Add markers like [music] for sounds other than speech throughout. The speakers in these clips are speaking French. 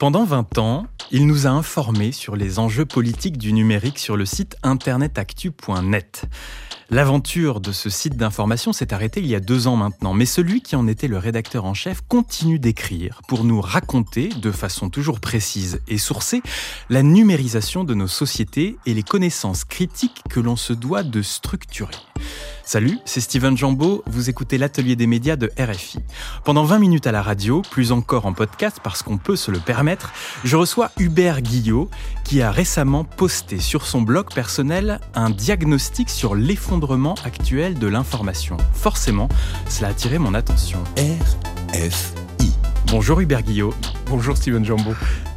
Pendant 20 ans, il nous a informés sur les enjeux politiques du numérique sur le site internetactu.net. L'aventure de ce site d'information s'est arrêtée il y a deux ans maintenant, mais celui qui en était le rédacteur en chef continue d'écrire pour nous raconter, de façon toujours précise et sourcée, la numérisation de nos sociétés et les connaissances critiques que l'on se doit de structurer. Salut, c'est Steven Jambeau, vous écoutez l'atelier des médias de RFI. Pendant 20 minutes à la radio, plus encore en podcast parce qu'on peut se le permettre, je reçois Hubert Guillot qui a récemment posté sur son blog personnel un diagnostic sur l'effondrement actuel de l'information. Forcément, cela a attiré mon attention. RFI. Bonjour Hubert Guillot. Bonjour Steven Jambeau.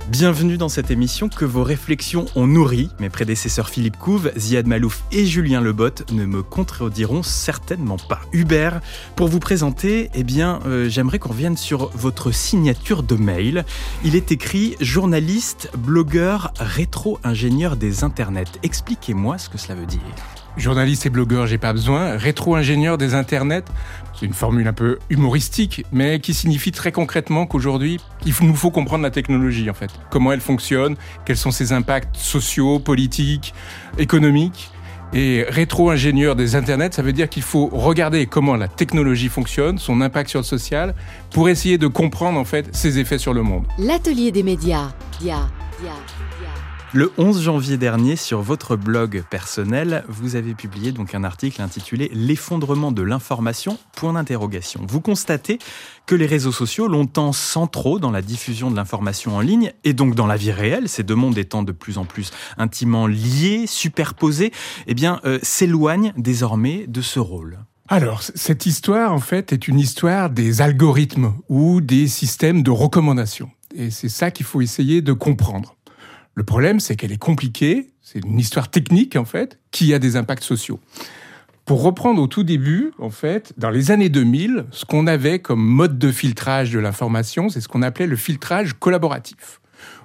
Bienvenue dans cette émission que vos réflexions ont nourri. Mes prédécesseurs Philippe Couve, Ziad Malouf et Julien Lebot ne me contrediront certainement pas. Hubert, pour vous présenter, eh bien, euh, j'aimerais qu'on revienne sur votre signature de mail. Il est écrit journaliste, blogueur, rétro-ingénieur des internets. Expliquez-moi ce que cela veut dire. Journaliste et blogueur, j'ai pas besoin. Rétro-ingénieur des internets, c'est une formule un peu humoristique, mais qui signifie très concrètement qu'aujourd'hui, il nous faut comprendre la technologie en fait. Comment elle fonctionne, quels sont ses impacts sociaux, politiques, économiques. Et rétro-ingénieur des internets, ça veut dire qu'il faut regarder comment la technologie fonctionne, son impact sur le social, pour essayer de comprendre en fait ses effets sur le monde. L'atelier des médias. Dia, dia. Le 11 janvier dernier, sur votre blog personnel, vous avez publié donc un article intitulé L'effondrement de l'information point d'interrogation. Vous constatez que les réseaux sociaux, longtemps centraux dans la diffusion de l'information en ligne et donc dans la vie réelle, ces deux mondes étant de plus en plus intimement liés, superposés, eh bien euh, s'éloignent désormais de ce rôle. Alors, cette histoire, en fait, est une histoire des algorithmes ou des systèmes de recommandation. Et c'est ça qu'il faut essayer de comprendre. Le problème, c'est qu'elle est compliquée, c'est une histoire technique en fait, qui a des impacts sociaux. Pour reprendre au tout début, en fait, dans les années 2000, ce qu'on avait comme mode de filtrage de l'information, c'est ce qu'on appelait le filtrage collaboratif.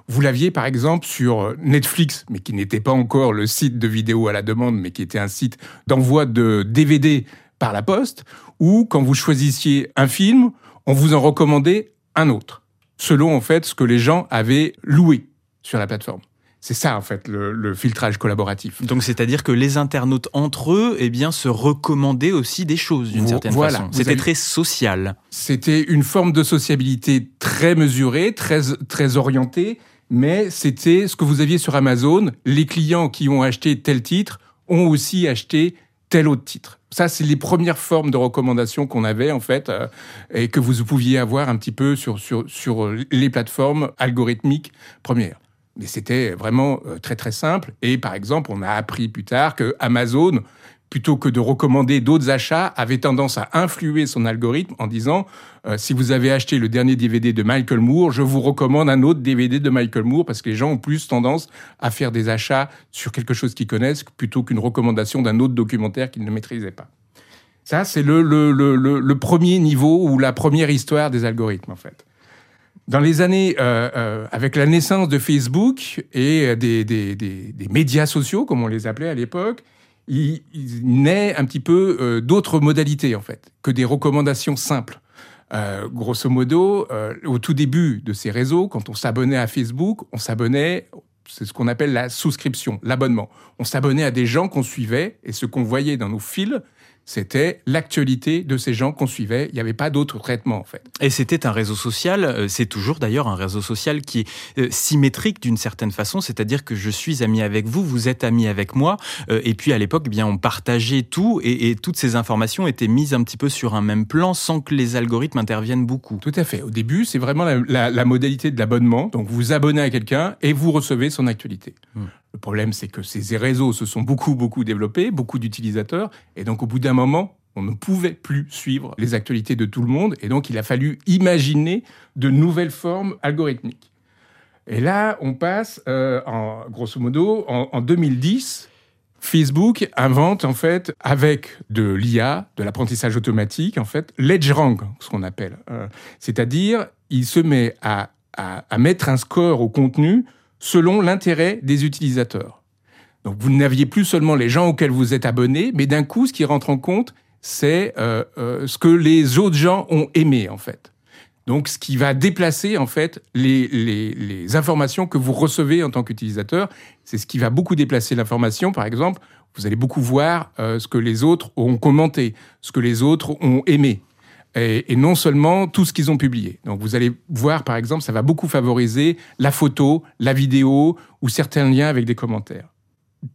Vous l'aviez par exemple sur Netflix, mais qui n'était pas encore le site de vidéo à la demande, mais qui était un site d'envoi de DVD par la poste, ou quand vous choisissiez un film, on vous en recommandait un autre, selon en fait ce que les gens avaient loué sur la plateforme. C'est ça en fait le, filtrage collaboratif. Donc c'est-à-dire que les internautes entre eux, eh bien, se recommandaient aussi des choses d'une certaine façon. C'était très social. C'était une forme de sociabilité très mesurée, très très orientée, mais c'était ce que vous aviez sur Amazon. Les clients qui ont acheté tel titre ont aussi acheté tel autre titre. Ça, c'est les premières formes de recommandations qu'on avait en fait euh, et que vous pouviez avoir un petit peu sur sur sur les plateformes algorithmiques premières. Mais c'était vraiment euh, très très simple. Et par exemple, on a appris plus tard que Amazon, plutôt que de recommander d'autres achats, avait tendance à influer son algorithme en disant euh, si vous avez acheté le dernier DVD de Michael Moore, je vous recommande un autre DVD de Michael Moore parce que les gens ont plus tendance à faire des achats sur quelque chose qu'ils connaissent plutôt qu'une recommandation d'un autre documentaire qu'ils ne maîtrisaient pas. Ça, c'est le, premier niveau ou la première histoire des algorithmes, en fait. Dans les années, euh, euh, avec la naissance de Facebook et des, des, médias sociaux, comme on les appelait à l'époque, il, naît un petit peu euh, d'autres modalités, en fait, que des recommandations simples. Euh, grosso modo, euh, au tout début de ces réseaux, quand on s'abonnait à Facebook, on s'abonnait, c'est ce qu'on appelle la souscription, l'abonnement. On s'abonnait à des gens qu'on suivait et ce qu'on voyait dans nos fils, c'était l'actualité de ces gens qu'on suivait. Il n'y avait pas d'autre traitement, en fait. Et c'était un réseau social, euh, c'est toujours d'ailleurs un réseau social qui est euh, symétrique d'une certaine façon, c'est-à-dire que je suis ami avec vous, vous êtes ami avec moi, euh, et puis à l'époque, eh bien, on partageait tout, et, et, toutes ces informations étaient mises un petit peu sur un même plan sans que les algorithmes interviennent beaucoup. Tout à fait. Au début, c'est vraiment la, la, la, modalité de l'abonnement. Donc, vous abonnez à quelqu'un et vous recevez son actualité. Hmm. Le problème, c'est que ces réseaux se sont beaucoup, beaucoup développés, beaucoup d'utilisateurs, et donc au bout d'un moment, on ne pouvait plus suivre les actualités de tout le monde, et donc il a fallu imaginer de nouvelles formes algorithmiques. Et là, on passe, euh, en, grosso modo, en, en 2010, Facebook invente en fait avec de l'IA, de l'apprentissage automatique, en fait, l'EdgeRank, ce qu'on appelle. Euh, C'est-à-dire, il se met à, à mettre un score au contenu selon l'intérêt des utilisateurs. Donc vous n'aviez plus seulement les gens auxquels vous êtes abonné, mais d'un coup, ce qui rentre en compte, c'est euh, euh, ce que les autres gens ont aimé en fait. Donc, ce qui va déplacer en fait les, informations que vous recevez en tant qu'utilisateur, c'est ce qui va beaucoup déplacer l'information. Par exemple, vous allez beaucoup voir euh, ce que les autres ont commenté, ce que les autres ont aimé. Et, non seulement tout ce qu'ils ont publié. Donc vous allez voir, par exemple, ça va beaucoup favoriser la photo, la vidéo ou certains liens avec des commentaires.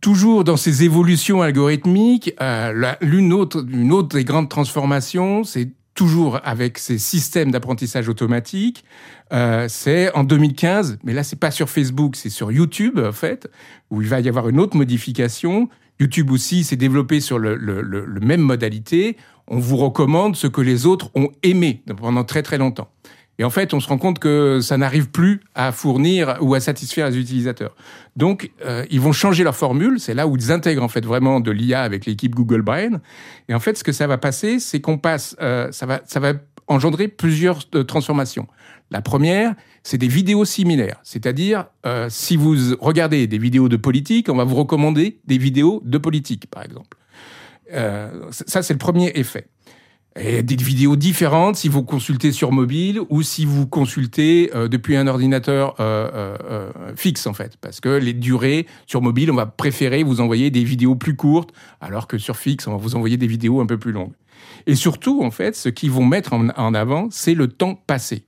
Toujours dans ces évolutions algorithmiques, euh, l'une autre, une autre des grandes transformations, c'est toujours avec ces systèmes d'apprentissage automatique. Euh, c'est en 2015, mais là c'est pas sur Facebook, c'est sur YouTube en fait, où il va y avoir une autre modification. YouTube aussi s'est développé sur le, le, même modalité. On vous recommande ce que les autres ont aimé pendant très très longtemps. Et en fait, on se rend compte que ça n'arrive plus à fournir ou à satisfaire les utilisateurs. Donc, euh, ils vont changer leur formule. C'est là où ils intègrent en fait vraiment de l'IA avec l'équipe Google Brain. Et en fait, ce que ça va passer, c'est qu'on passe, euh, ça va, ça va engendrer plusieurs euh, transformations. La première, c'est des vidéos similaires. C'est-à-dire, si vous regardez des vidéos de politique, on va vous recommander des vidéos de politique, par exemple. Euh, ça, c'est le premier effet. Et des vidéos différentes si vous consultez sur mobile ou si vous consultez euh, depuis un ordinateur euh, fixe en fait. Parce que les durées sur mobile, on va préférer vous envoyer des vidéos plus courtes, alors que sur fixe, on va vous envoyer des vidéos un peu plus longues. Et surtout, en fait, ce qu'ils vont mettre en, avant, c'est le temps passé.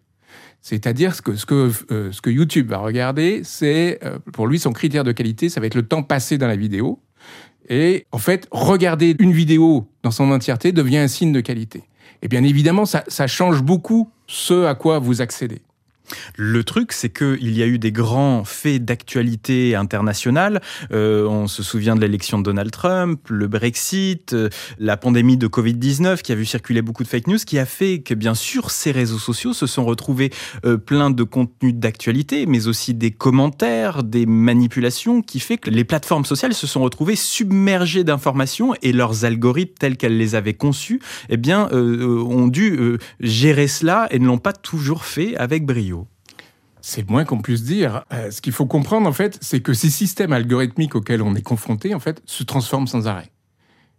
C'est-à-dire ce que, ce, que, YouTube va regarder, c'est, pour lui, son critère de qualité, ça va être le temps passé dans la vidéo. Et en fait, regarder une vidéo dans son entièreté devient un signe de qualité. Et bien évidemment, ça, ça change beaucoup ce à quoi vous accédez. Le truc, c'est qu'il y a eu des grands faits d'actualité internationale. Euh, on se souvient de l'élection de Donald Trump, le Brexit, euh, la pandémie de Covid-19 qui a vu circuler beaucoup de fake news, qui a fait que, bien sûr, ces réseaux sociaux se sont retrouvés euh, pleins de contenus d'actualité, mais aussi des commentaires, des manipulations, qui fait que les plateformes sociales se sont retrouvées submergées d'informations et leurs algorithmes tels qu'elles les avaient conçus, eh bien, euh, ont dû gérer cela et ne l'ont pas toujours fait avec brio. C'est le moins qu'on puisse dire. Euh, ce qu'il faut comprendre, en fait, c'est que ces systèmes algorithmiques auxquels on est confronté, en fait, se transforment sans arrêt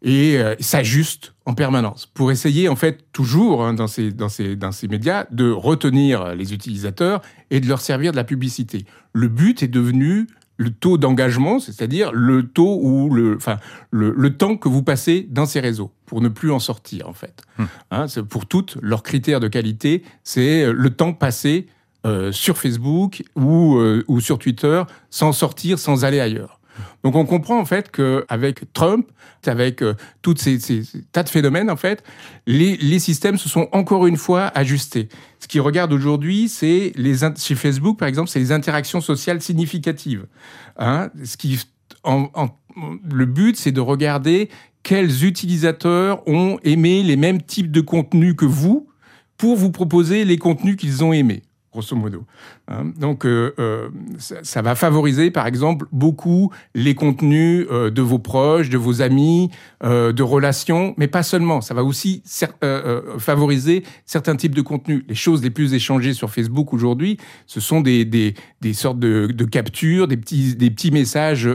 et euh, s'ajustent en permanence pour essayer, en fait, toujours hein, dans, ces, dans, ces, dans ces médias, de retenir les utilisateurs et de leur servir de la publicité. Le but est devenu le taux d'engagement, c'est-à-dire le taux ou le, enfin, le, le, temps que vous passez dans ces réseaux pour ne plus en sortir, en fait. Hmm. Hein, pour toutes, leurs critères de qualité, c'est le temps passé euh, sur Facebook ou, euh, ou sur Twitter sans sortir, sans aller ailleurs. Donc on comprend en fait qu'avec Trump, avec euh, toutes ces, tas de phénomènes, en fait, les, systèmes se sont encore une fois ajustés. Ce qu'ils regardent aujourd'hui, c'est les chez Facebook par exemple, c'est les interactions sociales significatives. Hein, ce qui, le but, c'est de regarder quels utilisateurs ont aimé les mêmes types de contenus que vous pour vous proposer les contenus qu'ils ont aimés grosso modo. Hein. Donc, euh, euh, ça, va favoriser, par exemple, beaucoup les contenus euh, de vos proches, de vos amis, de relations, mais pas seulement. Ça va aussi favoriser certains types de contenus. Les choses les plus échangées sur Facebook aujourd'hui, ce sont des, sortes de, captures, des petits, messages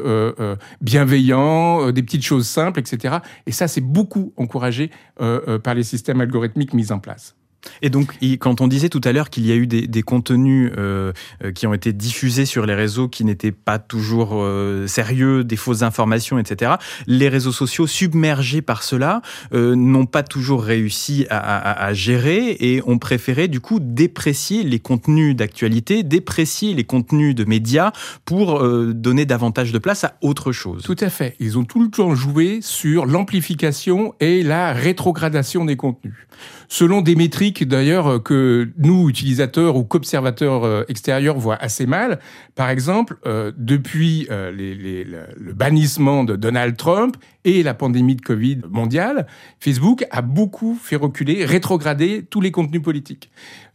bienveillants, des petites choses simples, etc. Et ça, c'est beaucoup encouragé par les systèmes algorithmiques mis en place. Et donc, quand on disait tout à l'heure qu'il y a eu des, contenus euh, qui ont été diffusés sur les réseaux qui n'étaient pas toujours euh, sérieux, des fausses informations, etc., les réseaux sociaux submergés par cela euh, n'ont pas toujours réussi à, à, gérer et ont préféré du coup déprécier les contenus d'actualité, déprécier les contenus de médias pour euh, donner davantage de place à autre chose. Tout à fait. Ils ont tout le temps joué sur l'amplification et la rétrogradation des contenus. Selon des métriques d'ailleurs que nous, utilisateurs ou qu'observateurs euh, extérieurs, voient assez mal. Par exemple, euh, depuis euh, le bannissement de Donald Trump et la pandémie de Covid mondiale, Facebook a beaucoup fait reculer, rétrograder tous les contenus politiques.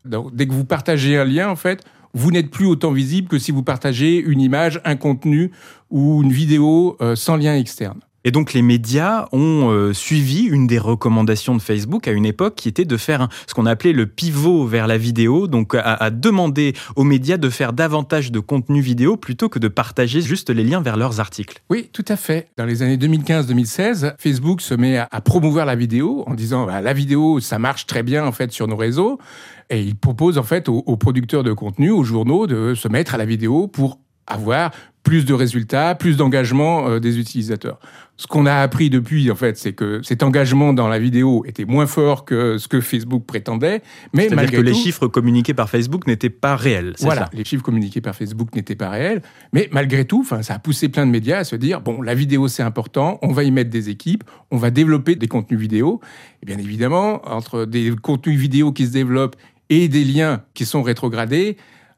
Donc, dès que vous partagez un lien, en fait, vous n'êtes plus autant visible que si vous partagez une image, un contenu ou une vidéo euh, sans lien externe. Et donc les médias ont euh, suivi une des recommandations de Facebook à une époque qui était de faire ce qu'on appelait le pivot vers la vidéo, donc à, demander aux médias de faire davantage de contenu vidéo plutôt que de partager juste les liens vers leurs articles. Oui, tout à fait. Dans les années 2015-2016, Facebook se met à, promouvoir la vidéo en disant bah, la vidéo, ça marche très bien en fait sur nos réseaux. Et il propose en fait aux, aux producteurs de contenu, aux journaux, de se mettre à la vidéo pour avoir plus de résultats, plus d'engagement euh, des utilisateurs. Ce qu'on a appris depuis, en fait, c'est que cet engagement dans la vidéo était moins fort que ce que Facebook prétendait, mais malgré que les chiffres communiqués par Facebook n'étaient pas réels. Voilà, les chiffres communiqués par Facebook n'étaient pas réels, mais malgré tout, enfin, ça a poussé plein de médias à se dire bon, la vidéo c'est important, on va y mettre des équipes, on va développer des contenus vidéo. Et bien évidemment, entre des contenus vidéo qui se développent et des liens qui sont rétrogradés,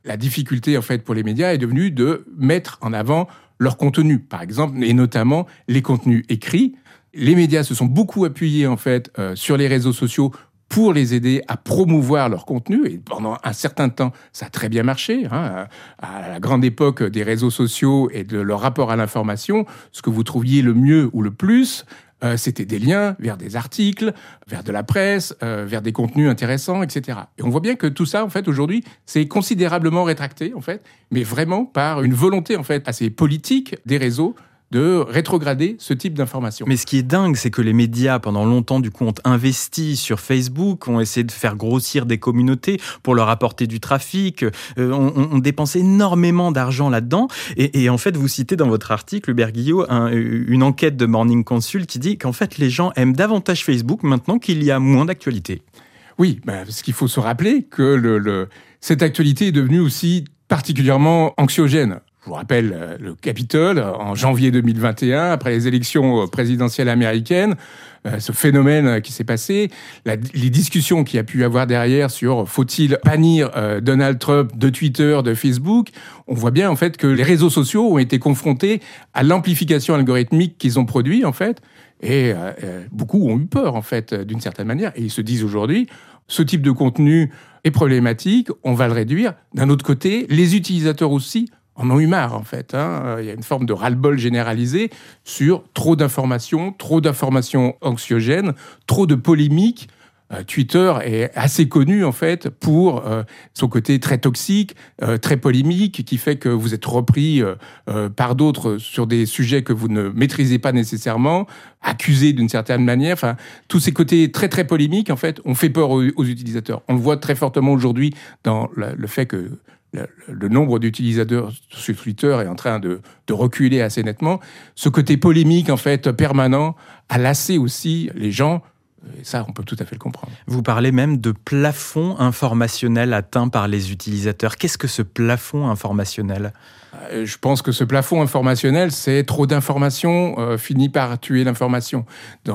la difficulté en fait pour les médias est devenue de mettre en avant leur contenu, par exemple, et notamment les contenus écrits. Les médias se sont beaucoup appuyés en fait euh, sur les réseaux sociaux pour les aider à promouvoir leur contenu. Et pendant un certain temps, ça a très bien marché. Hein. À la grande époque des réseaux sociaux et de leur rapport à l'information, ce que vous trouviez le mieux ou le plus, euh, c'était des liens vers des articles, vers de la presse, euh, vers des contenus intéressants, etc. Et on voit bien que tout ça, en fait, aujourd'hui, c'est considérablement rétracté, en fait, mais vraiment par une volonté, en fait, assez politique des réseaux de rétrograder ce type d'informations. Mais ce qui est dingue, c'est que les médias, pendant longtemps, du coup, ont investi sur Facebook, ont essayé de faire grossir des communautés pour leur apporter du trafic, euh, ont, dépensé énormément d'argent là-dedans. Et, en fait, vous citez dans votre article, Hubert Guillot, une enquête de Morning Consult qui dit qu'en fait, les gens aiment davantage Facebook maintenant qu'il y a moins d'actualité. Oui, bah, parce qu'il faut se rappeler que le, cette actualité est devenue aussi particulièrement anxiogène. Je vous rappelle euh, le Capitole en janvier 2021, après les élections euh, présidentielles américaines, euh, ce phénomène qui s'est passé, les discussions qu'il y a pu avoir derrière sur faut-il bannir Donald Trump de Twitter, de Facebook, on voit bien en fait que les réseaux sociaux ont été confrontés à l'amplification algorithmique qu'ils ont produit en fait, et beaucoup ont eu peur en fait d'une certaine manière, et ils se disent aujourd'hui, ce type de contenu est problématique, on va le réduire. D'un autre côté, les utilisateurs aussi en ont eu marre, en fait. Hein. Il y a une forme de ras-le-bol généralisé sur trop d'informations, trop d'informations anxiogènes, trop de polémiques. Euh, Twitter est assez connu en fait pour euh, son côté très toxique, euh, très polémique, qui fait que vous êtes repris par d'autres sur des sujets que vous ne maîtrisez pas nécessairement, accusé d'une certaine manière. Enfin, tous ces côtés très très polémiques en fait ont fait peur aux, utilisateurs. On le voit très fortement aujourd'hui dans le fait que le, nombre d'utilisateurs sur Twitter est en train de, reculer assez nettement. Ce côté polémique, en fait, permanent, a lassé aussi les gens. Et ça, on peut tout à fait le comprendre. Vous parlez même de plafond informationnel atteint par les utilisateurs. Qu'est-ce que ce plafond informationnel? Je pense que ce plafond informationnel, c'est trop d'informations euh, finit par tuer l'information.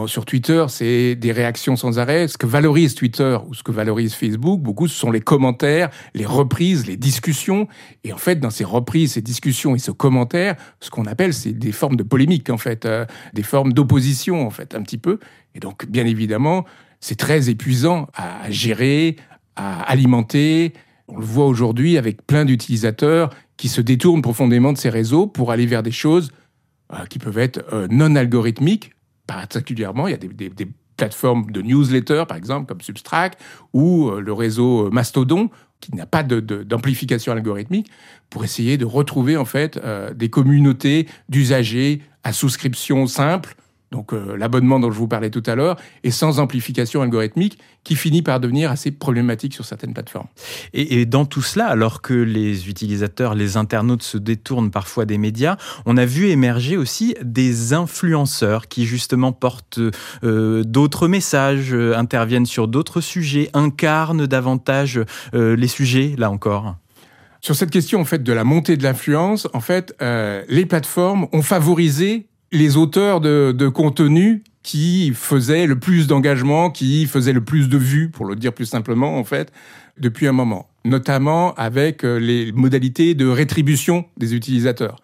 Sur Twitter, c'est des réactions sans arrêt. Ce que valorise Twitter ou ce que valorise Facebook, beaucoup, ce sont les commentaires, les reprises, les discussions. Et en fait, dans ces reprises, ces discussions et ce commentaire, ce qu'on appelle, c'est des formes de polémique, en fait, euh, des formes d'opposition, en fait, un petit peu. Et donc, bien évidemment, c'est très épuisant à gérer, à alimenter. On le voit aujourd'hui avec plein d'utilisateurs qui se détournent profondément de ces réseaux pour aller vers des choses euh, qui peuvent être euh, non algorithmiques, particulièrement. Il y a des, plateformes de newsletters, par exemple, comme Substract, ou euh, le réseau Mastodon, qui n'a pas d'amplification algorithmique, pour essayer de retrouver en fait des communautés d'usagers à souscription simple donc euh, l'abonnement dont je vous parlais tout à l'heure, est sans amplification algorithmique, qui finit par devenir assez problématique sur certaines plateformes. Et, dans tout cela, alors que les utilisateurs, les internautes se détournent parfois des médias, on a vu émerger aussi des influenceurs qui justement portent euh, d'autres messages, euh, interviennent sur d'autres sujets, incarnent davantage les sujets, là encore. Sur cette question en fait de la montée de l'influence, en fait, les plateformes ont favorisé les auteurs de, de contenu qui faisaient le plus d'engagement, qui faisaient le plus de vues, pour le dire plus simplement, en fait, depuis un moment. Notamment avec euh, les modalités de rétribution des utilisateurs.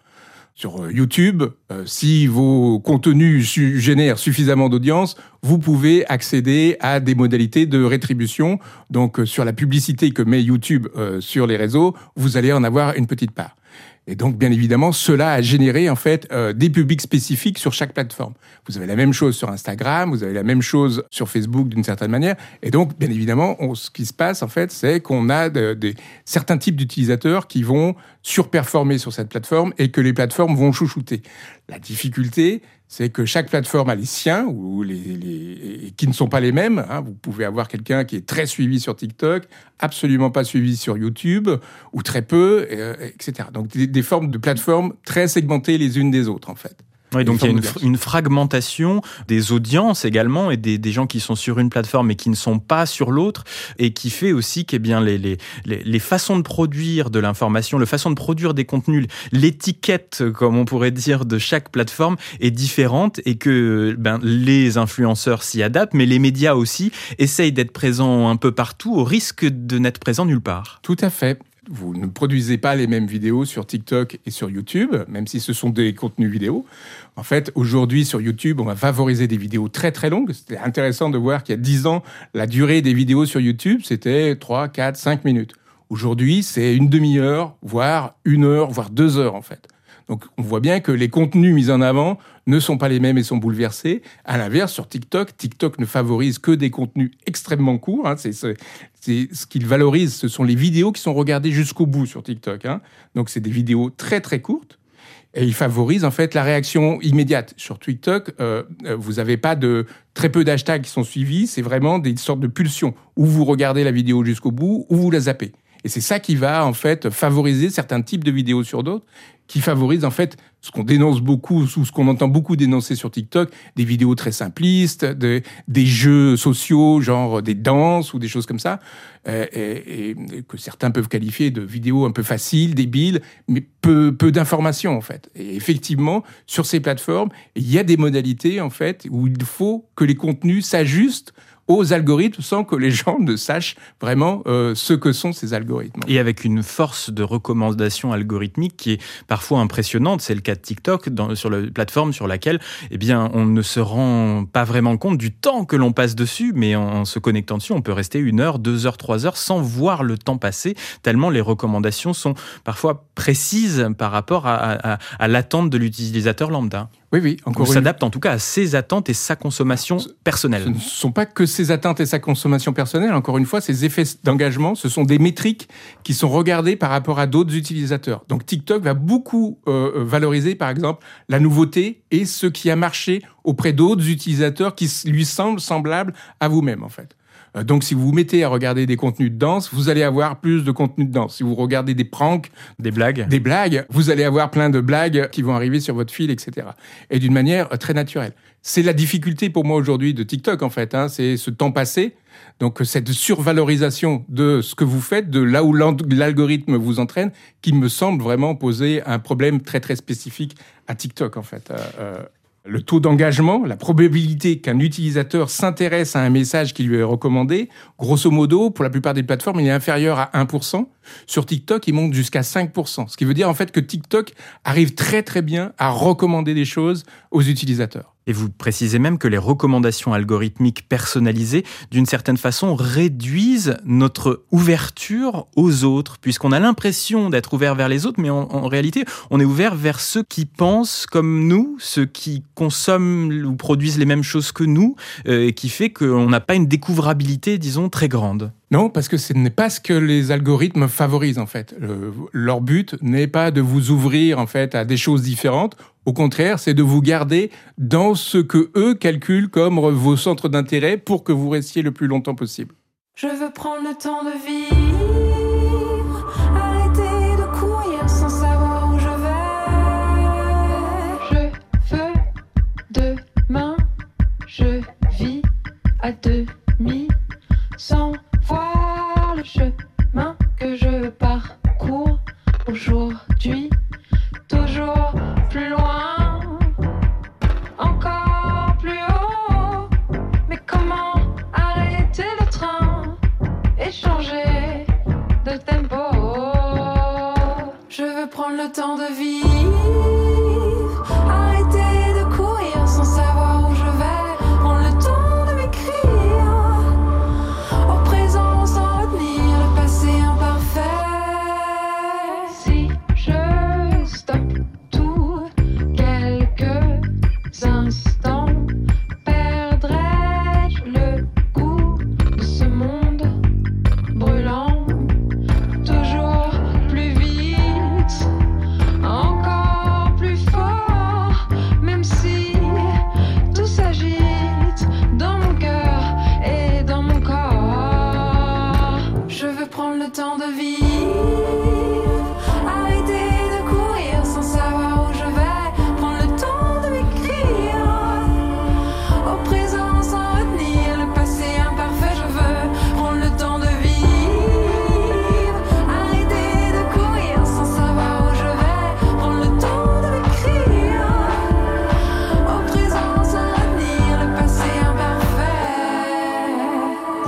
Sur euh, YouTube, euh, si vos contenus génèrent suffisamment d'audience, vous pouvez accéder à des modalités de rétribution. Donc, euh, sur la publicité que met YouTube euh, sur les réseaux, vous allez en avoir une petite part. Et donc, bien évidemment, cela a généré en fait euh, des publics spécifiques sur chaque plateforme. Vous avez la même chose sur Instagram, vous avez la même chose sur Facebook d'une certaine manière. Et donc, bien évidemment, ce qui se passe en fait, c'est qu'on a des certains types d'utilisateurs qui vont surperformer sur cette plateforme et que les plateformes vont chouchouter. La difficulté, c'est que chaque plateforme a les siens, ou les, qui ne sont pas les mêmes. Hein. Vous pouvez avoir quelqu'un qui est très suivi sur TikTok, absolument pas suivi sur YouTube, ou très peu, euh, etc. Donc des, des formes de plateformes très segmentées les unes des autres, en fait. Oui, donc il y a une, une, fragmentation des audiences également et des, des, gens qui sont sur une plateforme et qui ne sont pas sur l'autre et qui fait aussi que eh bien, les, les, les, façons de produire de l'information, la façon de produire des contenus, l'étiquette, comme on pourrait dire, de chaque plateforme est différente et que ben, les influenceurs s'y adaptent, mais les médias aussi essayent d'être présents un peu partout au risque de n'être présents nulle part. Tout à fait vous ne produisez pas les mêmes vidéos sur TikTok et sur YouTube, même si ce sont des contenus vidéo. En fait, aujourd'hui, sur YouTube, on va favoriser des vidéos très très longues. C'était intéressant de voir qu'il y a 10 ans, la durée des vidéos sur YouTube, c'était 3, 4, 5 minutes. Aujourd'hui, c'est une demi-heure, voire une heure, voire deux heures, en fait. Donc on voit bien que les contenus mis en avant ne sont pas les mêmes et sont bouleversés. À l'inverse, sur TikTok, TikTok ne favorise que des contenus extrêmement courts. Hein. C'est ce qu'il valorise, ce sont les vidéos qui sont regardées jusqu'au bout sur TikTok. Hein. Donc c'est des vidéos très très courtes. Et il favorise en fait la réaction immédiate. Sur TikTok, euh, euh, vous n'avez pas de très peu d'hashtags qui sont suivis. C'est vraiment des sortes de pulsions où vous regardez la vidéo jusqu'au bout ou vous la zappez. Et c'est ça qui va en fait favoriser certains types de vidéos sur d'autres, qui favorise en fait ce qu'on dénonce beaucoup, ou ce qu'on entend beaucoup dénoncer sur TikTok, des vidéos très simplistes, des jeux sociaux, genre des danses ou des choses comme ça, euh, et, que certains peuvent qualifier de vidéos un peu faciles, débiles, mais peu, peu d'informations en fait. Et effectivement, sur ces plateformes, il y a des modalités en fait où il faut que les contenus s'ajustent aux algorithmes sans que les gens ne sachent vraiment euh, ce que sont ces algorithmes. Et avec une force de recommandation algorithmique qui est parfois impressionnante, c'est le cas de TikTok sur la plateforme sur laquelle eh bien, on ne se rend pas vraiment compte du temps que l'on passe dessus, mais en, se connectant dessus, on peut rester une heure, deux heures, trois heures sans voir le temps passer, tellement les recommandations sont parfois précises par rapport à l'attente de l'utilisateur lambda. Oui, oui. Encore On s'adapte en tout cas à ses attentes et sa consommation personnelle. Ce ne sont pas que ses attentes et sa consommation personnelle. Encore une fois, ces effets d'engagement, ce sont des métriques qui sont regardées par rapport à d'autres utilisateurs. Donc TikTok va beaucoup euh, euh, valoriser, par exemple, la nouveauté et ce qui a marché auprès d'autres utilisateurs qui lui semblent semblables à vous-même, en fait. Euh, donc, si vous vous mettez à regarder des contenus de danse, vous allez avoir plus de contenus de danse. Si vous regardez des pranks, des blagues, des blagues, vous allez avoir plein de blagues qui vont arriver sur votre fil, etc. Et d'une manière euh, très naturelle. C'est la difficulté pour moi aujourd'hui de TikTok, en fait. Hein, c'est ce temps passé. Donc, cette survalorisation de ce que vous faites, de là où l'algorithme vous entraîne, qui me semble vraiment poser un problème très, très spécifique à TikTok, en fait. Euh, le taux d'engagement, la probabilité qu'un utilisateur s'intéresse à un message qui lui est recommandé, grosso modo, pour la plupart des plateformes, il est inférieur à 1%. Sur TikTok, il monte jusqu'à 5%. Ce qui veut dire en fait que TikTok arrive très très bien à recommander des choses aux utilisateurs. Et vous précisez même que les recommandations algorithmiques personnalisées, d'une certaine façon, réduisent notre ouverture aux autres, puisqu'on a l'impression d'être ouvert vers les autres, mais en, réalité, on est ouvert vers ceux qui pensent comme nous, ceux qui consomment ou produisent les mêmes choses que nous, euh, et qui fait qu'on n'a pas une découvrabilité, disons, très grande. Non, parce que ce n'est pas ce que les algorithmes favorisent en fait. leur but n'est pas de vous ouvrir en fait à des choses différentes. Au contraire, c'est de vous garder dans ce que eux calculent comme vos centres d'intérêt pour que vous restiez le plus longtemps possible. Je veux prendre le temps de vivre, arrêter de courir sans savoir où je vais. Je veux demain, je vis à demi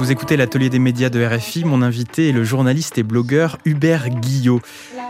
Vous écoutez l'atelier des médias de RFI. Mon invité est le journaliste et blogueur Hubert Guillot.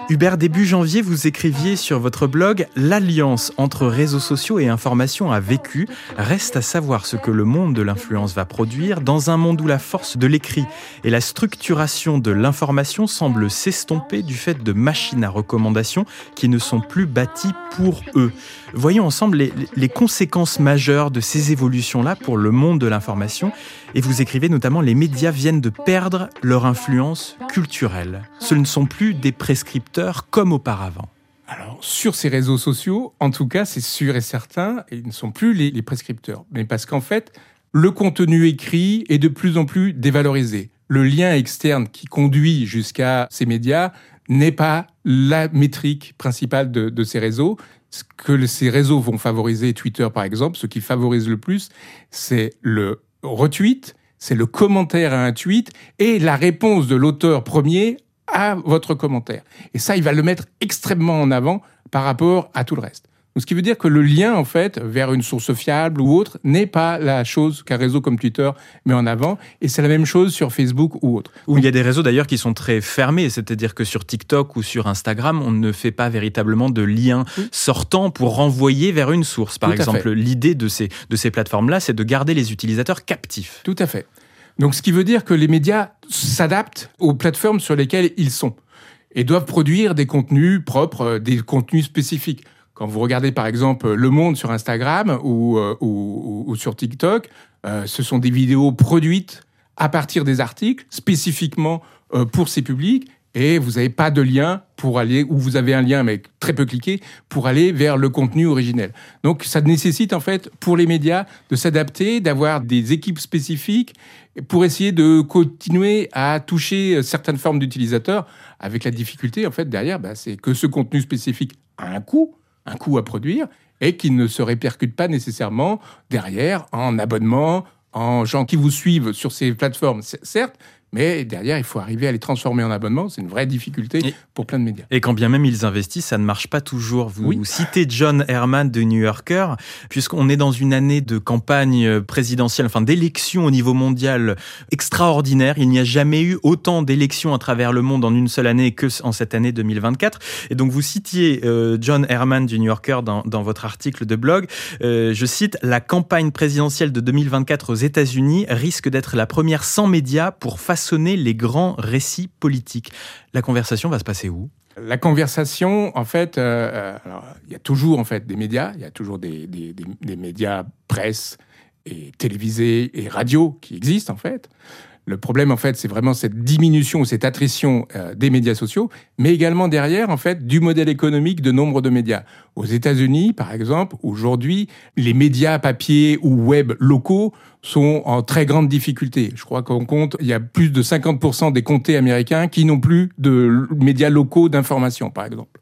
Hubert, début janvier, vous écriviez sur votre blog L'alliance entre réseaux sociaux et information a vécu. Reste à savoir ce que le monde de l'influence va produire dans un monde où la force de l'écrit et la structuration de l'information semblent s'estomper du fait de machines à recommandation qui ne sont plus bâties pour eux. Voyons ensemble les, les conséquences majeures de ces évolutions-là pour le monde de l'information. Et vous écrivez notamment les médias viennent de perdre leur influence culturelle. Ce ne sont plus des prescripteurs comme auparavant. Alors, sur ces réseaux sociaux, en tout cas, c'est sûr et certain, ils ne sont plus les, prescripteurs. Mais parce qu'en fait, le contenu écrit est de plus en plus dévalorisé. Le lien externe qui conduit jusqu'à ces médias n'est pas la métrique principale de, de ces réseaux. Ce que ces réseaux vont favoriser, Twitter par exemple, ce qui favorise le plus, c'est le retweet, c'est le commentaire à un tweet et la réponse de l'auteur premier à votre commentaire. Et ça, il va le mettre extrêmement en avant par rapport à tout le reste. Ce qui veut dire que le lien, en fait, vers une source fiable ou autre, n'est pas la chose qu'un réseau comme Twitter met en avant. Et c'est la même chose sur Facebook ou autre. Où il y a des réseaux d'ailleurs qui sont très fermés, c'est-à-dire que sur TikTok ou sur Instagram, on ne fait pas véritablement de lien Oui. sortant pour renvoyer vers une source. Par Tout exemple, l'idée de ces, de ces plateformes-là, c'est de garder les utilisateurs captifs. Tout à fait. Donc, ce qui veut dire que les médias s'adaptent aux plateformes sur lesquelles ils sont et doivent produire des contenus propres, euh, des contenus spécifiques. Quand vous regardez par exemple Le Monde sur Instagram ou, euh, sur TikTok, euh, ce sont des vidéos produites à partir des articles spécifiquement euh, pour ces publics et vous n'avez pas de lien pour aller, ou vous avez un lien mais très peu cliqué, pour aller vers le contenu originel. Donc ça nécessite en fait pour les médias de s'adapter, d'avoir des équipes spécifiques pour essayer de continuer à toucher certaines formes d'utilisateurs avec la difficulté en fait derrière, bah, c'est que ce contenu spécifique a un coût, un coût à produire et qui ne se répercute pas nécessairement derrière en abonnement, en gens qui vous suivent sur ces plateformes, certes, mais derrière, il faut arriver à les transformer en abonnement. C'est une vraie difficulté Et- pour plein de médias. Et quand bien même ils investissent, ça ne marche pas toujours. Vous Oui. citez John Herman de New Yorker, puisqu'on est dans une année de campagne présidentielle, enfin d'élections au niveau mondial extraordinaire. Il n'y a jamais eu autant d'élections à travers le monde en une seule année que en cette année 2024. Et donc vous citiez euh, John Herman du New Yorker dans, dans votre article de blog. Euh, je cite La campagne présidentielle de 2024 aux États-Unis risque d'être la première sans médias pour les grands récits politiques. La conversation va se passer où? La conversation, en fait, euh, euh, il y a toujours en fait des médias, il y a toujours des, des, des- des médias presse et télévisés et radio qui existent en fait. Le problème, en fait, c'est vraiment cette diminution ou cette attrition euh, des médias sociaux, mais également derrière, en fait, du modèle économique de nombre de médias. Aux États-Unis, par exemple, aujourd'hui, les médias papier ou web locaux sont en très grande difficulté. Je crois qu'on compte, il y a plus de 50% des comtés américains qui n'ont plus de médias locaux d'information, par exemple.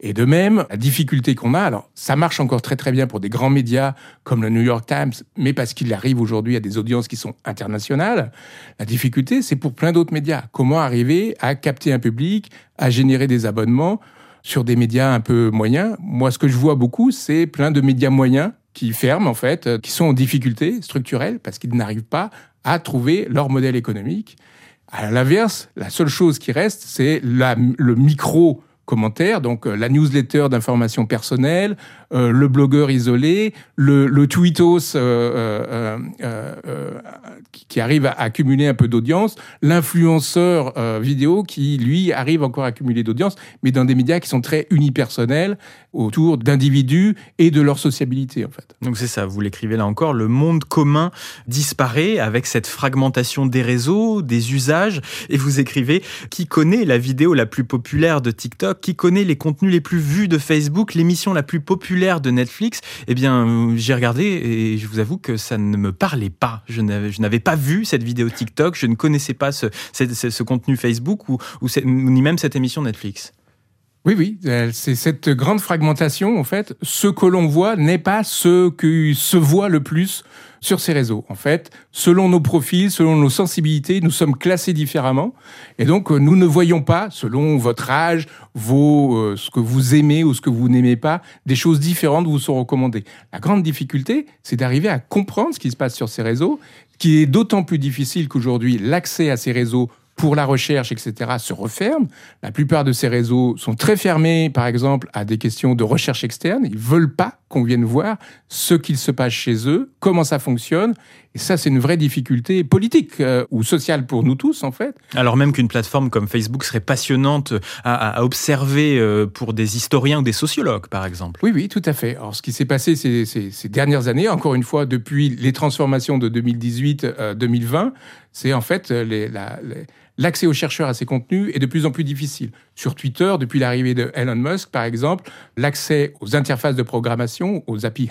Et de même, la difficulté qu'on a, alors ça marche encore très très bien pour des grands médias comme le New York Times, mais parce qu'il arrive aujourd'hui à des audiences qui sont internationales, la difficulté c'est pour plein d'autres médias. Comment arriver à capter un public, à générer des abonnements sur des médias un peu moyens? Moi, ce que je vois beaucoup, c'est plein de médias moyens qui ferment en fait, euh, qui sont en difficulté structurelle parce qu'ils n'arrivent pas à trouver leur modèle économique. À l'inverse, la seule chose qui reste, c'est le micro commentaire, donc euh, la newsletter d'information personnelle, euh, le blogueur isolé, le, le tweetos euh, euh, qui, arrive à accumuler un peu d'audience, l'influenceur vidéo qui, lui, arrive encore à accumuler d'audience, mais dans des médias qui sont très unipersonnels autour d'individus et de leur sociabilité, en fait. Donc c'est ça, vous l'écrivez là encore, le monde commun disparaît avec cette fragmentation des réseaux, des usages, et vous écrivez qui connaît la vidéo la plus populaire de TikTok, qui connaît les contenus les plus vus de Facebook, l'émission la plus populaire de Netflix. Eh bien, j'ai regardé et je vous avoue que ça ne me parlait pas. Je n'avais, pas vu cette vidéo TikTok, je ne connaissais pas ce, contenu Facebook ou, ou ni même cette émission Netflix. Oui, oui, c'est cette grande fragmentation, en fait. Ce que l'on voit n'est pas ce qui se voit le plus sur ces réseaux. En fait, selon nos profils, selon nos sensibilités, nous sommes classés différemment. Et donc, euh, nous ne voyons pas, selon votre âge, vos, euh, ce que vous aimez ou ce que vous n'aimez pas, des choses différentes vous sont recommandées. La grande difficulté, c'est d'arriver à comprendre ce qui se passe sur ces réseaux, qui est d'autant plus difficile qu'aujourd'hui, l'accès à ces réseaux pour la recherche, etc., se referment. La plupart de ces réseaux sont très fermés, par exemple, à des questions de recherche externe. Ils veulent pas qu'on vienne voir ce qu'il se passe chez eux, comment ça fonctionne. Et ça, c'est une vraie difficulté politique euh, ou sociale pour nous tous, en fait. Alors même qu'une plateforme comme Facebook serait passionnante à, à observer euh, pour des historiens ou des sociologues, par exemple. Oui, oui, tout à fait. Alors, ce qui s'est passé ces, ces, ces, dernières années, encore une fois, depuis les transformations de 2018-2020, euh, c'est en fait les, la, les, l'accès aux chercheurs à ces contenus est de plus en plus difficile. Sur Twitter, depuis l'arrivée de Elon Musk, par exemple, l'accès aux interfaces de programmation, aux API,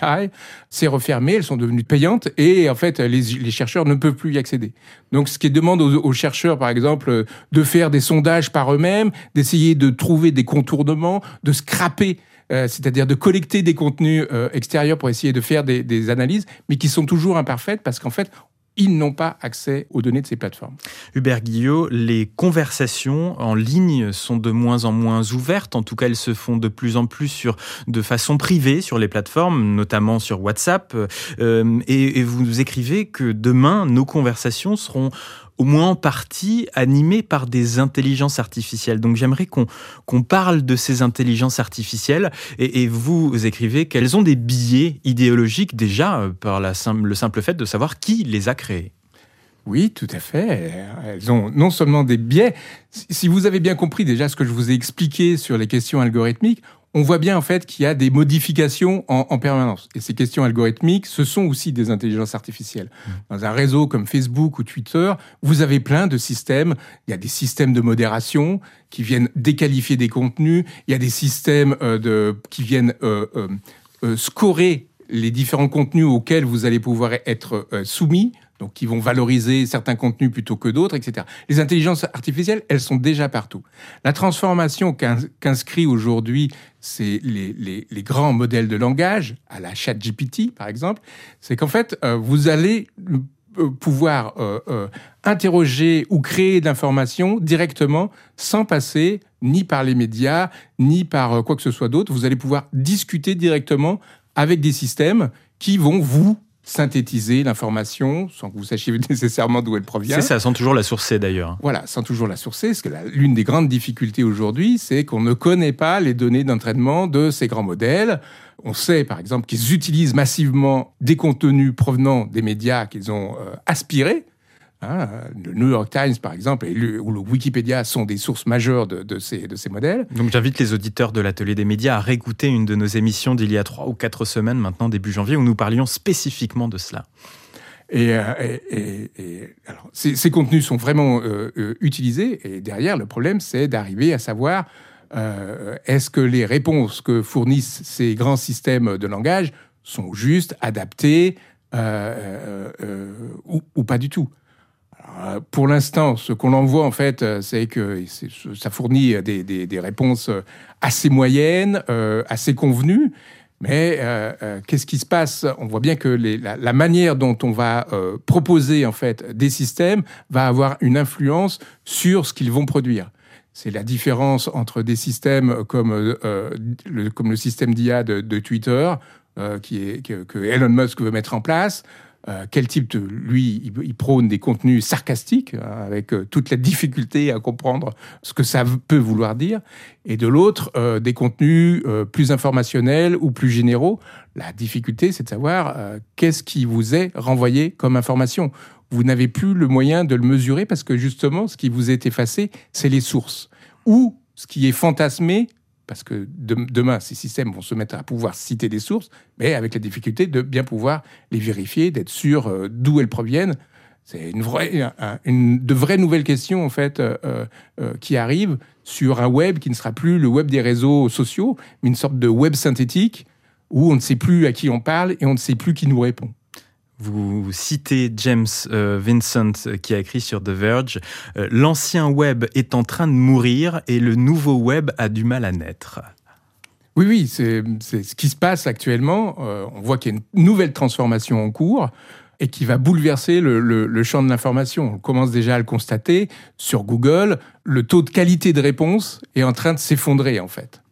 s'est refermé, elles sont devenues payantes et en fait, les, chercheurs ne peuvent plus y accéder. Donc, ce qui demande aux, aux chercheurs, par exemple, de faire des sondages par eux-mêmes, d'essayer de trouver des contournements, de scraper euh, c'est-à-dire de collecter des contenus euh, extérieurs pour essayer de faire des, des, analyses, mais qui sont toujours imparfaites parce qu'en fait, ils n'ont pas accès aux données de ces plateformes. Hubert Guillot, les conversations en ligne sont de moins en moins ouvertes. En tout cas, elles se font de plus en plus sur, de façon privée sur les plateformes, notamment sur WhatsApp. Euh, et, et vous écrivez que demain, nos conversations seront au moins en partie animées par des intelligences artificielles. Donc j'aimerais qu'on parle de ces intelligences artificielles et, vous écrivez qu'elles ont des billets idéologiques déjà euh, par le simple fait de savoir qui les a créées. Oui, tout à fait. Elles ont non seulement des biais, si vous avez bien compris déjà ce que je vous ai expliqué sur les questions algorithmiques, on voit bien en fait qu'il y a des modifications en, en, permanence. Et ces questions algorithmiques, ce sont aussi des intelligences artificielles. Mmh. Dans un réseau comme Facebook ou Twitter, vous avez plein de systèmes. Il y a des systèmes de modération qui viennent déqualifier des contenus. Il y a des systèmes euh, de, qui viennent euh, euh, scorer les différents contenus auxquels vous allez pouvoir être soumis donc qui vont valoriser certains contenus plutôt que d'autres, etc. Les intelligences artificielles, elles sont déjà partout. La transformation qu'inscrit aujourd'hui c'est les, les, grands modèles de langage, à la chat GPT par exemple, c'est qu'en fait, euh, vous allez euh, pouvoir euh, interroger ou créer de l'information directement sans passer ni par les médias, ni par quoi que ce soit d'autre. Vous allez pouvoir discuter directement avec des systèmes qui vont vous synthétiser l'information sans que vous sachiez [laughs] nécessairement d'où elle provient. C'est ça, sans toujours la sourcer d'ailleurs. Voilà, sans toujours la sourcer, parce que l'une des grandes difficultés aujourd'hui, c'est qu'on ne connaît pas les données d'entraînement de ces grands modèles. On sait, par exemple, qu'ils utilisent massivement des contenus provenant des médias qu'ils ont euh, aspirés, Hein, le New York Times, par exemple, et le, ou le Wikipédia sont des sources majeures de, de, ces, de ces modèles. Donc j'invite les auditeurs de l'Atelier des médias à réécouter une de nos émissions d'il y a trois ou quatre semaines, maintenant début janvier, où nous parlions spécifiquement de cela. Et, euh, et, et alors, ces, ces, contenus sont vraiment euh, euh, utilisés, et derrière, le problème, c'est d'arriver à savoir euh, est-ce que les réponses que fournissent ces grands systèmes de langage sont justes, adaptées, euh, ou, ou, pas du tout. Euh, pour l'instant, ce qu'on en voit en fait, euh, c'est que ça fournit des, des, des, réponses assez moyennes, euh, assez convenues. Mais euh, qu'est-ce qui se passe? On voit bien que la, manière dont on va euh, proposer en fait des systèmes va avoir une influence sur ce qu'ils vont produire. C'est la différence entre des systèmes comme, euh, le, comme le système d'IA de, Twitter, qui est, que Elon Musk veut mettre en place, euh, quel type de lui il, prône des contenus sarcastiques hein, avec euh, toute la difficulté à comprendre ce que ça peut vouloir dire. Et de l'autre euh, des contenus plus informationnels ou plus généraux. La difficulté c'est de savoir qu'est-ce qui vous est renvoyé comme information. Vous n'avez plus le moyen de le mesurer parce que justement ce qui vous est effacé c'est les sources. Ou ce qui est fantasmé parce que de, demain, ces systèmes vont se mettre à pouvoir citer des sources, mais avec la difficulté de bien pouvoir les vérifier, d'être sûr euh, d'où elles proviennent. C'est une vraie, une, de vraies nouvelles questions en fait euh, euh, qui arrivent sur un web qui ne sera plus le web des réseaux sociaux, mais une sorte de web synthétique où on ne sait plus à qui on parle et on ne sait plus qui nous répond. Vous citez James euh, Vincent qui a écrit sur The Verge euh, L'ancien web est en train de mourir et le nouveau web a du mal à naître. Oui, oui, c'est ce qui se passe actuellement. Euh, on voit qu'il y a une nouvelle transformation en cours et qui va bouleverser le, le champ de l'information. On commence déjà à le constater. Sur Google, le taux de qualité de réponse est en train de s'effondrer, en fait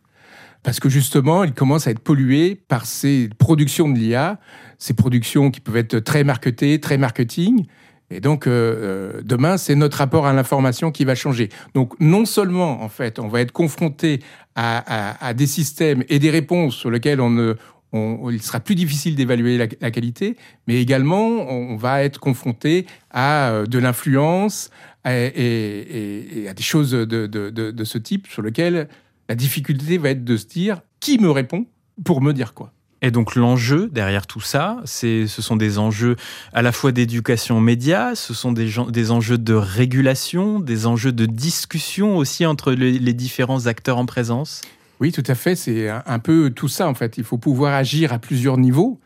parce que justement, il commence à être pollué par ces productions de l'IA, ces productions qui peuvent être très marketées, très marketing. Et donc, euh, euh, demain, c'est notre rapport à l'information qui va changer. Donc, non seulement, en fait, on va être confronté à, des systèmes et des réponses sur lesquelles on ne, il sera plus difficile d'évaluer la, qualité, mais également, on va être confronté à euh, de l'influence et, à des choses de, de ce type sur lesquelles la difficulté va être de se dire qui me répond pour me dire quoi? Et donc l'enjeu derrière tout ça, c'est, ce sont des enjeux à la fois d'éducation média, ce sont des, des, enjeux de régulation, des enjeux de discussion aussi entre les, différents acteurs en présence. Oui, tout à fait. C'est un, peu tout ça en fait. Il faut pouvoir agir à plusieurs niveaux.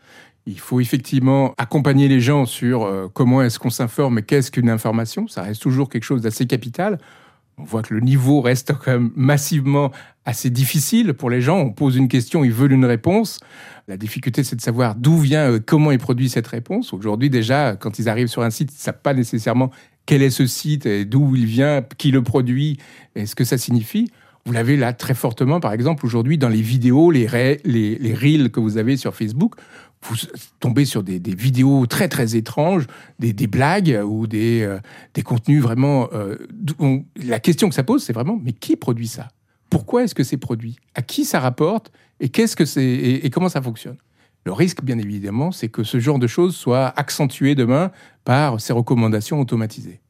Il faut effectivement accompagner les gens sur euh, comment est-ce qu'on s'informe et qu'est-ce qu'une information. Ça reste toujours quelque chose d'assez capital. On voit que le niveau reste quand même massivement assez difficile pour les gens. On pose une question, ils veulent une réponse. La difficulté, c'est de savoir d'où vient, euh, comment est produit cette réponse. Aujourd'hui, déjà, quand ils arrivent sur un site, ils ne savent pas nécessairement quel est ce site, d'où il vient, qui le produit, et ce que ça signifie. Vous l'avez là très fortement, par exemple, aujourd'hui, dans les vidéos, les reels que vous avez sur Facebook vous tombez sur des, vidéos très très étranges, des, blagues ou des, euh, contenus vraiment. Euh, la question que ça pose, c'est vraiment mais qui produit ça? Pourquoi est-ce que c'est produit? À qui ça rapporte? Et qu'est-ce que c'est? Et, comment ça fonctionne? Le risque, bien évidemment, c'est que ce genre de choses soit accentué demain par ces recommandations automatisées.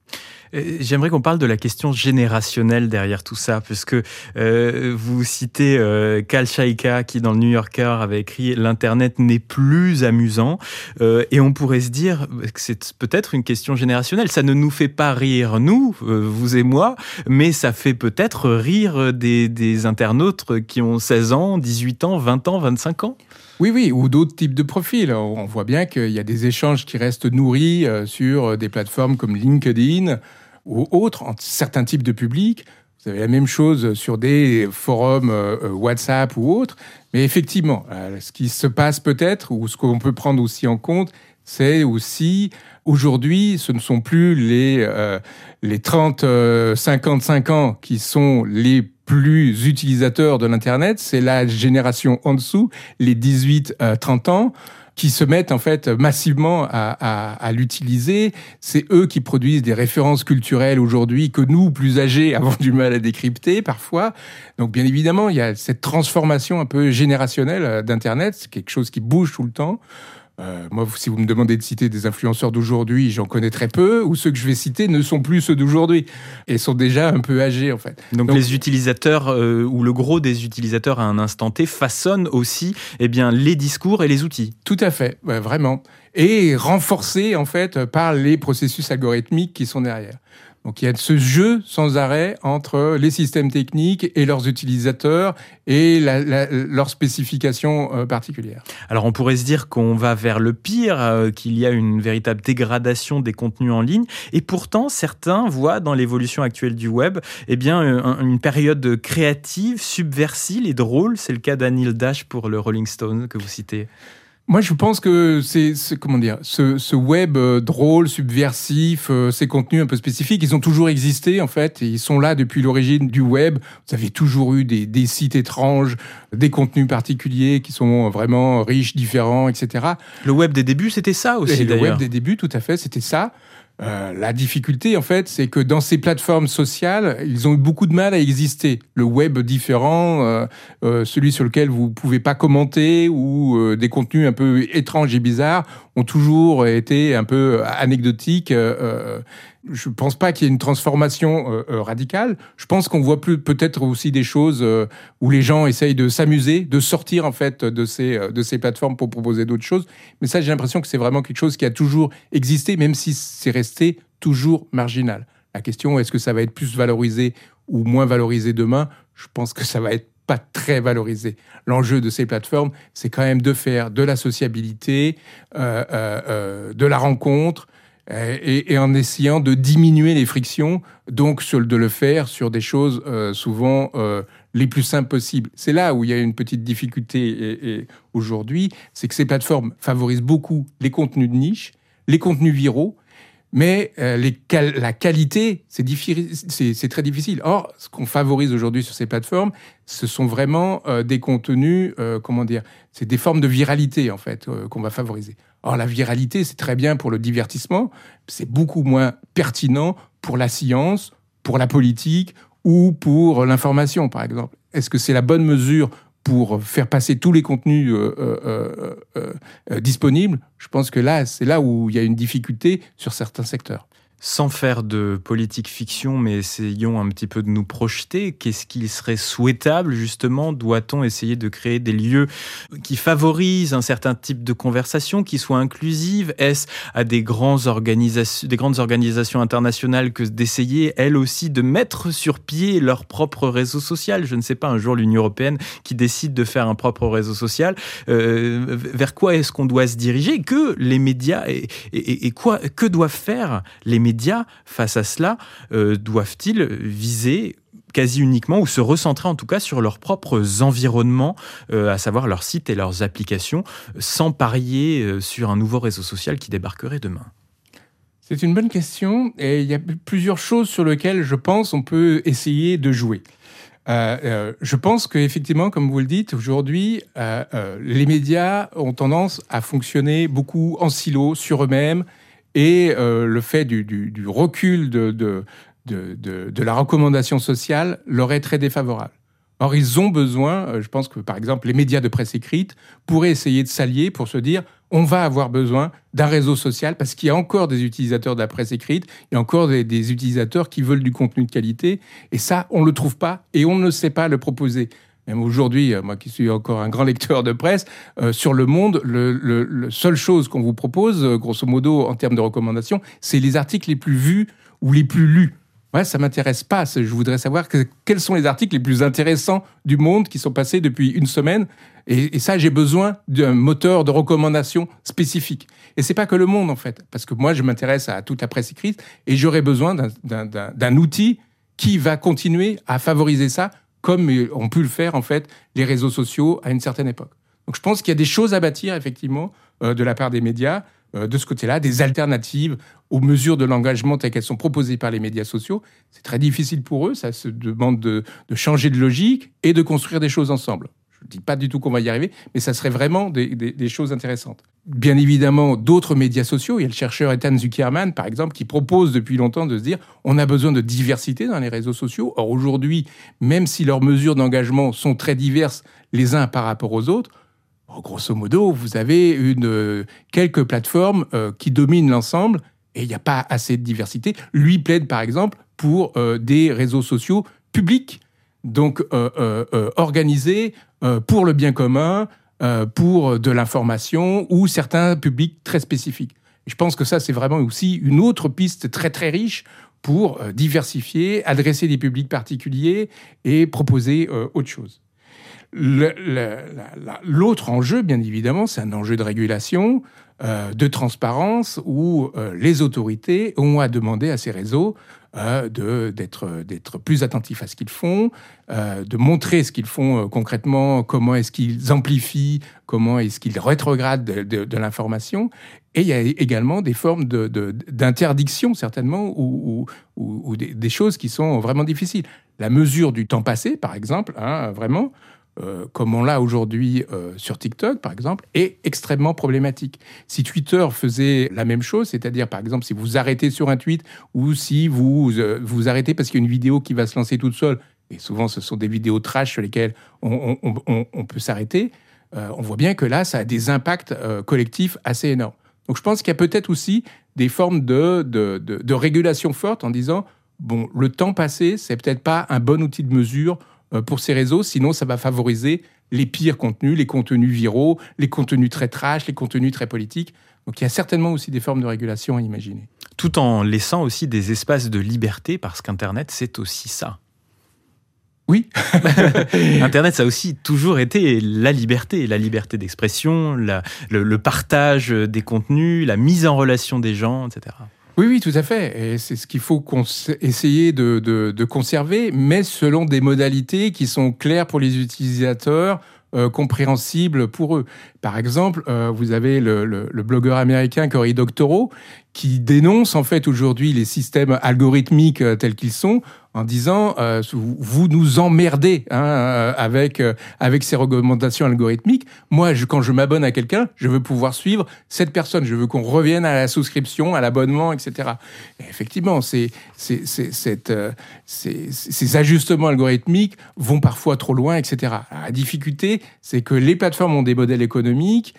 Euh, j'aimerais qu'on parle de la question générationnelle derrière tout ça, puisque euh, vous citez euh, Shaika qui, dans le New Yorker, avait écrit L'Internet n'est plus amusant. Euh, et on pourrait se dire que c'est peut-être une question générationnelle. Ça ne nous fait pas rire, nous, euh, vous et moi, mais ça fait peut-être rire des internautes qui ont 16 ans, 18 ans, 20 ans, 25 ans. Oui, oui, ou d'autres types de profils. On voit bien qu'il y a des échanges qui restent nourris sur des plateformes comme LinkedIn, ou autres, en certains types de publics. Vous avez la même chose sur des forums euh, euh, WhatsApp ou autres. Mais effectivement, euh, ce qui se passe peut-être, ou ce qu'on peut prendre aussi en compte, c'est aussi aujourd'hui, ce ne sont plus les, les 30, 55 ans qui sont les plus utilisateurs de l'Internet, c'est la génération en dessous, les 18-30 ans qui se mettent en fait massivement à, l'utiliser. C'est eux qui produisent des références culturelles aujourd'hui que nous, plus âgés, [laughs] avons du mal à décrypter parfois. Donc bien évidemment, il y a cette transformation un peu générationnelle euh, d'Internet, c'est quelque chose qui bouge tout le temps. Euh, moi, si vous me demandez de citer des influenceurs d'aujourd'hui, j'en connais très peu, ou ceux que je vais citer ne sont plus ceux d'aujourd'hui et sont déjà un peu âgés en fait. Donc, les utilisateurs euh, ou le gros des utilisateurs à un instant T façonnent aussi eh bien les discours et les outils. Tout à fait, vraiment, et renforcés en fait par les processus algorithmiques qui sont derrière. Donc il y a ce jeu sans arrêt entre les systèmes techniques et leurs utilisateurs et leurs spécifications euh, particulières. Alors on pourrait se dire qu'on va vers le pire, euh, qu'il y a une véritable dégradation des contenus en ligne, et pourtant certains voient dans l'évolution actuelle du web, eh bien une période créative, subversive et drôle. C'est le cas d'Anil Dash pour le Rolling Stone que vous citez. Moi, je pense que c'est comment dire, ce, web euh, drôle, subversif, euh, ces contenus un peu spécifiques, ils ont toujours existé en fait. ils sont là depuis l'origine du web. Vous avez toujours eu des, des, sites étranges, des contenus particuliers qui sont vraiment riches, différents, etc. Le web des débuts, c'était ça aussi. le web des débuts, tout à fait, c'était ça. Euh, la difficulté, en fait, c'est que dans ces plateformes sociales, ils ont eu beaucoup de mal à exister. Le web différent, euh, euh, celui sur lequel vous pouvez pas commenter ou des contenus un peu étranges et bizarres, ont toujours été un peu anecdotiques je ne pense pas qu'il y ait une transformation euh, euh, radicale. Je pense qu'on voit plus peut-être aussi des choses euh, où les gens essayent de s'amuser, de sortir en fait de ces de ces plateformes pour proposer d'autres choses. Mais ça, j'ai l'impression que c'est vraiment quelque chose qui a toujours existé, même si c'est resté toujours marginal. La question est-ce que ça va être plus valorisé ou moins valorisé demain? Je pense que ça va être pas très valorisé. L'enjeu de ces plateformes, c'est quand même de faire de la sociabilité, euh, euh, euh, de la rencontre, et, en essayant de diminuer les frictions, donc de le faire sur des choses souvent les plus simples possibles. C'est là où il y a une petite difficulté aujourd'hui, c'est que ces plateformes favorisent beaucoup les contenus de niche, les contenus viraux, mais euh, la qualité, c'est très difficile. Or, ce qu'on favorise aujourd'hui sur ces plateformes, ce sont vraiment euh, des contenus, euh, comment dire, c'est des formes de viralité en fait qu'on va favoriser. Or, la viralité, c'est très bien pour le divertissement, c'est beaucoup moins pertinent pour la science, pour la politique ou pour l'information, par exemple. Est-ce que c'est la bonne mesure pour faire passer tous les contenus euh, euh, euh, disponibles, je pense que là, c'est là où il y a une difficulté sur certains secteurs sans faire de politique fiction, mais essayons un petit peu de nous projeter. Qu'est-ce qu'il serait souhaitable, justement Doit-on essayer de créer des lieux qui favorisent un certain type de conversation, qui soient inclusives? Est-ce à des, grandes organisations internationales que d'essayer, elles aussi, de mettre sur pied leur propre réseau social? Je ne sais pas, un jour l'Union européenne qui décide de faire un propre réseau social, euh, vers quoi est-ce qu'on doit se diriger? Que les médias et quoi Que doivent faire les médias médias, face à cela, euh, doivent-ils viser quasi uniquement ou se recentrer en tout cas sur leurs propres environnements, euh, à savoir leurs sites et leurs applications, sans parier euh, sur un nouveau réseau social qui débarquerait demain? C'est une bonne question et il y a plusieurs choses sur lesquelles je pense on peut essayer de jouer. je pense qu'effectivement, comme vous le dites, aujourd'hui, les médias ont tendance à fonctionner beaucoup en silo sur eux-mêmes et euh, le fait du, recul de, la recommandation sociale leur est très défavorable. Or, ils ont besoin, euh, je pense que par exemple les médias de presse écrite pourraient essayer de s'allier pour se dire on va avoir besoin d'un réseau social parce qu'il y a encore des utilisateurs de la presse écrite, il y a encore des, des, utilisateurs qui veulent du contenu de qualité, et ça, on ne le trouve pas et on ne sait pas le proposer. Même aujourd'hui, euh, moi qui suis encore un grand lecteur de presse, euh, sur le monde, le, le, seule chose qu'on vous propose, euh, grosso modo, en termes de recommandations, c'est les articles les plus vus ou les plus lus. Ouais, ça m'intéresse pas. Je voudrais savoir quels sont les articles les plus intéressants du monde qui sont passés depuis une semaine. Et, et ça, j'ai besoin d'un moteur de recommandation spécifique. Et c'est pas que le monde, en fait. Parce que moi, je m'intéresse à toute la presse écrite et j'aurais besoin d'un outil qui va continuer à favoriser ça comme ont pu le faire en fait les réseaux sociaux à une certaine époque. Donc je pense qu'il y a des choses à bâtir effectivement euh, de la part des médias euh, de ce côté-là, des alternatives aux mesures de l'engagement telles qu'elles sont proposées par les médias sociaux. C'est très difficile pour eux, ça se demande de, de changer de logique et de construire des choses ensemble. Je ne dis pas du tout qu'on va y arriver, mais ça serait vraiment des, choses intéressantes. Bien évidemment, d'autres médias sociaux, il y a le chercheur Ethan Zuckerman, par exemple, qui propose depuis longtemps de se dire on a besoin de diversité dans les réseaux sociaux. Or, aujourd'hui, même si leurs mesures d'engagement sont très diverses les uns par rapport aux autres, grosso modo, vous avez une, euh, quelques plateformes euh, qui dominent l'ensemble et il n'y a pas assez de diversité. Lui plaide, par exemple, pour euh, des réseaux sociaux publics, donc organisés euh, pour le bien commun, euh, pour de l'information ou certains publics très spécifiques. je pense que ça, c'est vraiment aussi une autre piste très très riche pour euh, diversifier, adresser des publics particuliers et proposer autre chose. L'autre enjeu, bien évidemment, c'est un enjeu de régulation, de transparence, où les autorités ont à demander à ces réseaux euh, d'être plus attentifs à ce qu'ils font, euh, de montrer ce qu'ils font euh, concrètement, comment est-ce qu'ils amplifient, comment est-ce qu'ils rétrogradent de, l'information. Et il y a également des formes d'interdiction, certainement, ou, ou, des, choses qui sont vraiment difficiles. La mesure du temps passé, par exemple, hein, vraiment, euh, comme on l'a aujourd'hui euh, sur TikTok, par exemple, est extrêmement problématique. Si Twitter faisait la même chose, c'est-à-dire, par exemple, si vous arrêtez sur un tweet ou si vous euh, vous arrêtez parce qu'il y a une vidéo qui va se lancer toute seule, et souvent ce sont des vidéos trash sur lesquelles on, peut s'arrêter, on voit bien que là, ça a des impacts collectifs assez énormes. Donc je pense qu'il y a peut-être aussi des formes de, de, de régulation forte en disant, bon, le temps passé, c'est peut-être pas un bon outil de mesure pour ces réseaux, sinon ça va favoriser les pires contenus, les contenus viraux, les contenus très trash, les contenus très politiques. Donc il y a certainement aussi des formes de régulation à imaginer. Tout en laissant aussi des espaces de liberté, parce qu'Internet, c'est aussi ça. Oui. [laughs] Internet, ça a aussi toujours été la liberté, la liberté d'expression, le, le partage des contenus, la mise en relation des gens, etc. Oui, oui, tout à fait. Et c'est ce qu'il faut essayer de, conserver, mais selon des modalités qui sont claires pour les utilisateurs, euh, compréhensibles pour eux. Par exemple, euh, vous avez le, le, le, blogueur américain Cory Doctorow qui dénonce en fait aujourd'hui les systèmes algorithmiques euh, tels qu'ils sont en disant euh, vous nous emmerdez hein, euh, avec euh, avec ces recommandations algorithmiques. Moi, je, quand je m'abonne à quelqu'un, je veux pouvoir suivre cette personne. Je veux qu'on revienne à la souscription, à l'abonnement, etc. Et effectivement, c'est c'est cette ces ajustements algorithmiques vont parfois trop loin, etc. La difficulté, c'est que les plateformes ont des modèles économiques.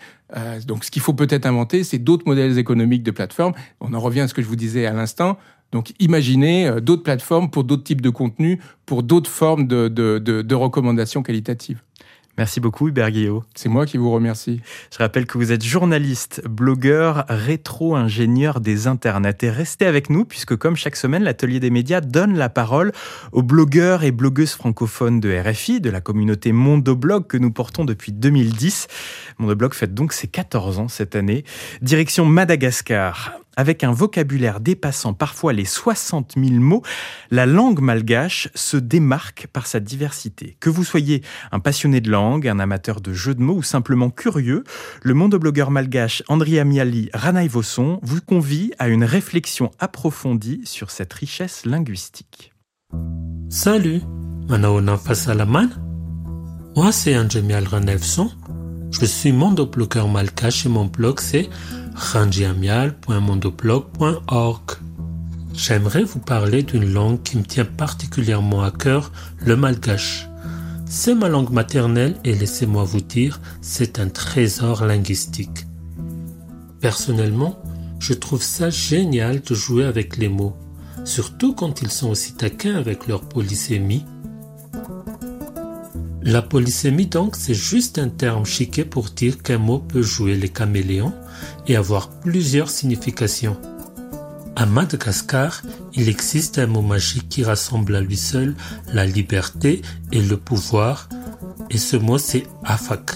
Donc, ce qu'il faut peut-être inventer, c'est d'autres modèles économiques de plateformes. On en revient à ce que je vous disais à l'instant. Donc imaginez euh, d'autres plateformes pour d'autres types de contenus, pour d'autres formes de, de, de, recommandations qualitatives. Merci beaucoup Hubert Guillot. C'est moi qui vous remercie. Je rappelle que vous êtes journaliste, blogueur, rétro-ingénieur des internets. Et restez avec nous puisque comme chaque semaine, l'atelier des médias donne la parole aux blogueurs et blogueuses francophones de RFI, de la communauté Mondoblog que nous portons depuis 2010. Mondoblog fête donc ses 14 ans cette année. Direction Madagascar. Avec un vocabulaire dépassant parfois les 60 000 mots, la langue malgache se démarque par sa diversité. Que vous soyez un passionné de langue, un amateur de jeux de mots ou simplement curieux, le monde blogueur malgache Andrea Miali Ranaï Vosson vous convie à une réflexion approfondie sur cette richesse linguistique. Salut. Moi, c'est Andrea Vosson. Je suis mondoblogueur malgache et mon blog c'est randiamial.mondoblog.org. J'aimerais vous parler d'une langue qui me tient particulièrement à cœur, le malgache. C'est ma langue maternelle et laissez-moi vous dire, c'est un trésor linguistique. Personnellement, je trouve ça génial de jouer avec les mots, surtout quand ils sont aussi taquins avec leur polysémie la polysémie donc c'est juste un terme chiqué pour dire qu'un mot peut jouer les caméléons et avoir plusieurs significations. À Madagascar, il existe un mot magique qui rassemble à lui seul la liberté et le pouvoir, et ce mot c'est afak.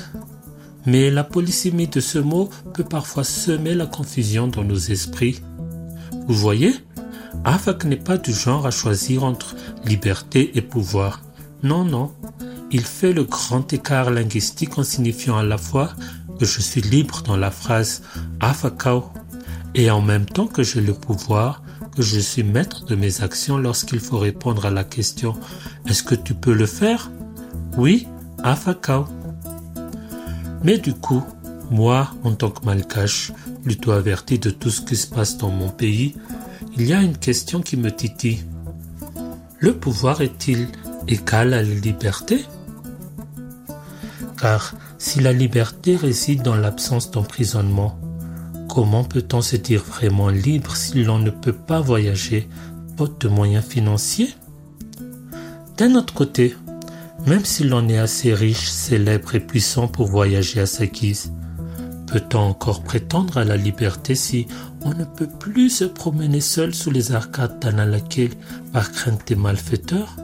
Mais la polysémie de ce mot peut parfois semer la confusion dans nos esprits. Vous voyez, afak n'est pas du genre à choisir entre liberté et pouvoir. Non, non, il fait le grand écart linguistique en signifiant à la fois que je suis libre dans la phrase afakao et en même temps que j'ai le pouvoir, que je suis maître de mes actions lorsqu'il faut répondre à la question Est-ce que tu peux le faire? Oui, afakao. Mais du coup, moi, en tant que malgache, plutôt averti de tout ce qui se passe dans mon pays, il y a une question qui me titille. Le pouvoir est-il égal à la liberté? Car si la liberté réside dans l'absence d'emprisonnement, comment peut-on se dire vraiment libre si l'on ne peut pas voyager faute de moyens financiers? D'un autre côté, même si l'on est assez riche, célèbre et puissant pour voyager à sa guise, peut-on encore prétendre à la liberté si on ne peut plus se promener seul sous les arcades d'Analakil par crainte des malfaiteurs?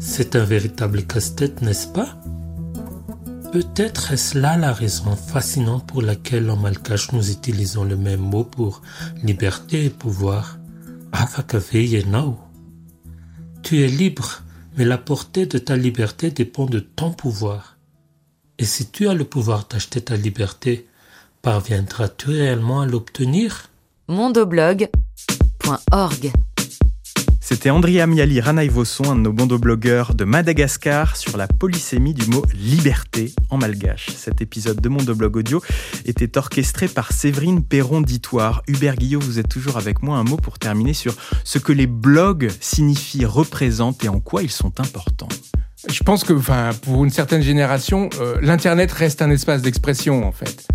C'est un véritable casse-tête, n'est-ce pas? Peut-être est-ce là la raison fascinante pour laquelle en malgache nous utilisons le même mot pour liberté et pouvoir. Tu es libre, mais la portée de ta liberté dépend de ton pouvoir. Et si tu as le pouvoir d'acheter ta liberté, parviendras-tu réellement à l'obtenir? Mondoblog.org c'était Andrea Miali Vosson, un de nos blogueurs de Madagascar, sur la polysémie du mot liberté en malgache. Cet épisode de Mondoblog Audio était orchestré par Séverine Perron-Ditoire. Hubert Guillot, vous êtes toujours avec moi. Un mot pour terminer sur ce que les blogs signifient, représentent et en quoi ils sont importants. Je pense que, enfin, pour une certaine génération, euh, l'internet reste un espace d'expression en fait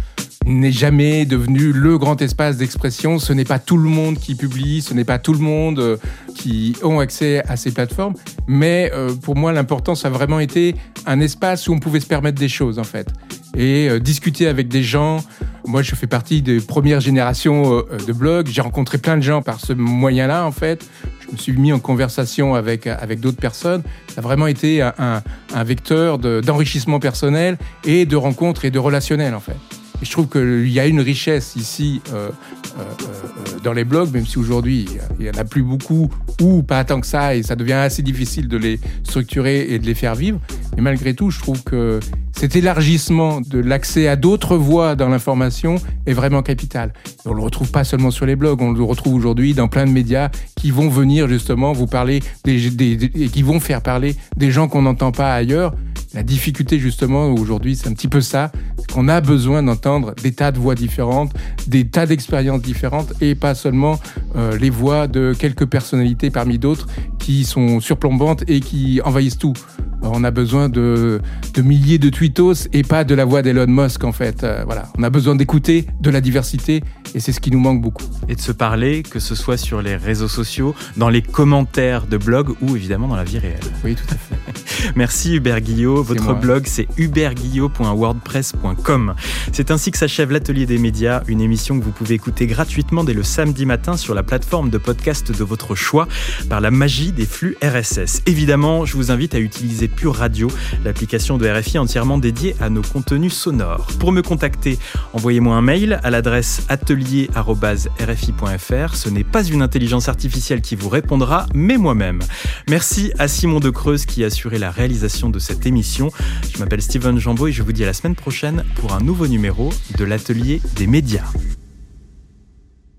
n'est jamais devenu le grand espace d'expression. Ce n'est pas tout le monde qui publie, ce n'est pas tout le monde euh, qui ont accès à ces plateformes. Mais euh, pour moi, l'important, ça a vraiment été un espace où on pouvait se permettre des choses, en fait. Et euh, discuter avec des gens. Moi, je fais partie des premières générations de blogs. J'ai rencontré plein de gens par ce moyen-là, en fait. je me suis mis en conversation avec, avec d'autres personnes. Ça a vraiment été un, un vecteur d'enrichissement personnel et de rencontres et de relationnel, en fait. Je trouve qu'il y a une richesse ici euh, euh, euh, dans les blogs, même si aujourd'hui il n'y en a plus beaucoup ou pas tant que ça, et ça devient assez difficile de les structurer et de les faire vivre. Mais malgré tout, je trouve que cet élargissement de l'accès à d'autres voies dans l'information est vraiment capital. on le retrouve pas seulement sur les blogs, on le retrouve aujourd'hui dans plein de médias qui vont venir justement vous parler des, et qui vont faire parler des gens qu'on n'entend pas ailleurs. La difficulté justement aujourd'hui, c'est un petit peu ça, qu'on a besoin d'entendre des tas de voix différentes, des tas d'expériences différentes et pas seulement euh, les voix de quelques personnalités parmi d'autres qui sont surplombantes et qui envahissent tout. On a besoin de, de milliers de tweetos et pas de la voix d'Elon Musk en fait. Euh, voilà, on a besoin d'écouter de la diversité et c'est ce qui nous manque beaucoup. Et de se parler, que ce soit sur les réseaux sociaux, dans les commentaires de blogs ou évidemment dans la vie réelle. Oui, tout à fait. [laughs] Merci Hubert Guillot. Votre blog c'est hubertguillot.wordpress.com. C'est ainsi que s'achève l'atelier des médias, une émission que vous pouvez écouter gratuitement dès le samedi matin sur la plateforme de podcast de votre choix par la magie des flux RSS. Évidemment, je vous invite à utiliser Pure Radio, l'application de RFI entièrement dédiée à nos contenus sonores. Pour me contacter, envoyez-moi un mail à l'adresse atelier.rfi.fr. Ce n'est pas une intelligence artificielle qui vous répondra, mais moi-même. Merci à Simon de Creuse qui a assuré la réalisation de cette émission. Je m'appelle Steven Jambeau et je vous dis à la semaine prochaine pour un nouveau numéro de l'atelier des médias.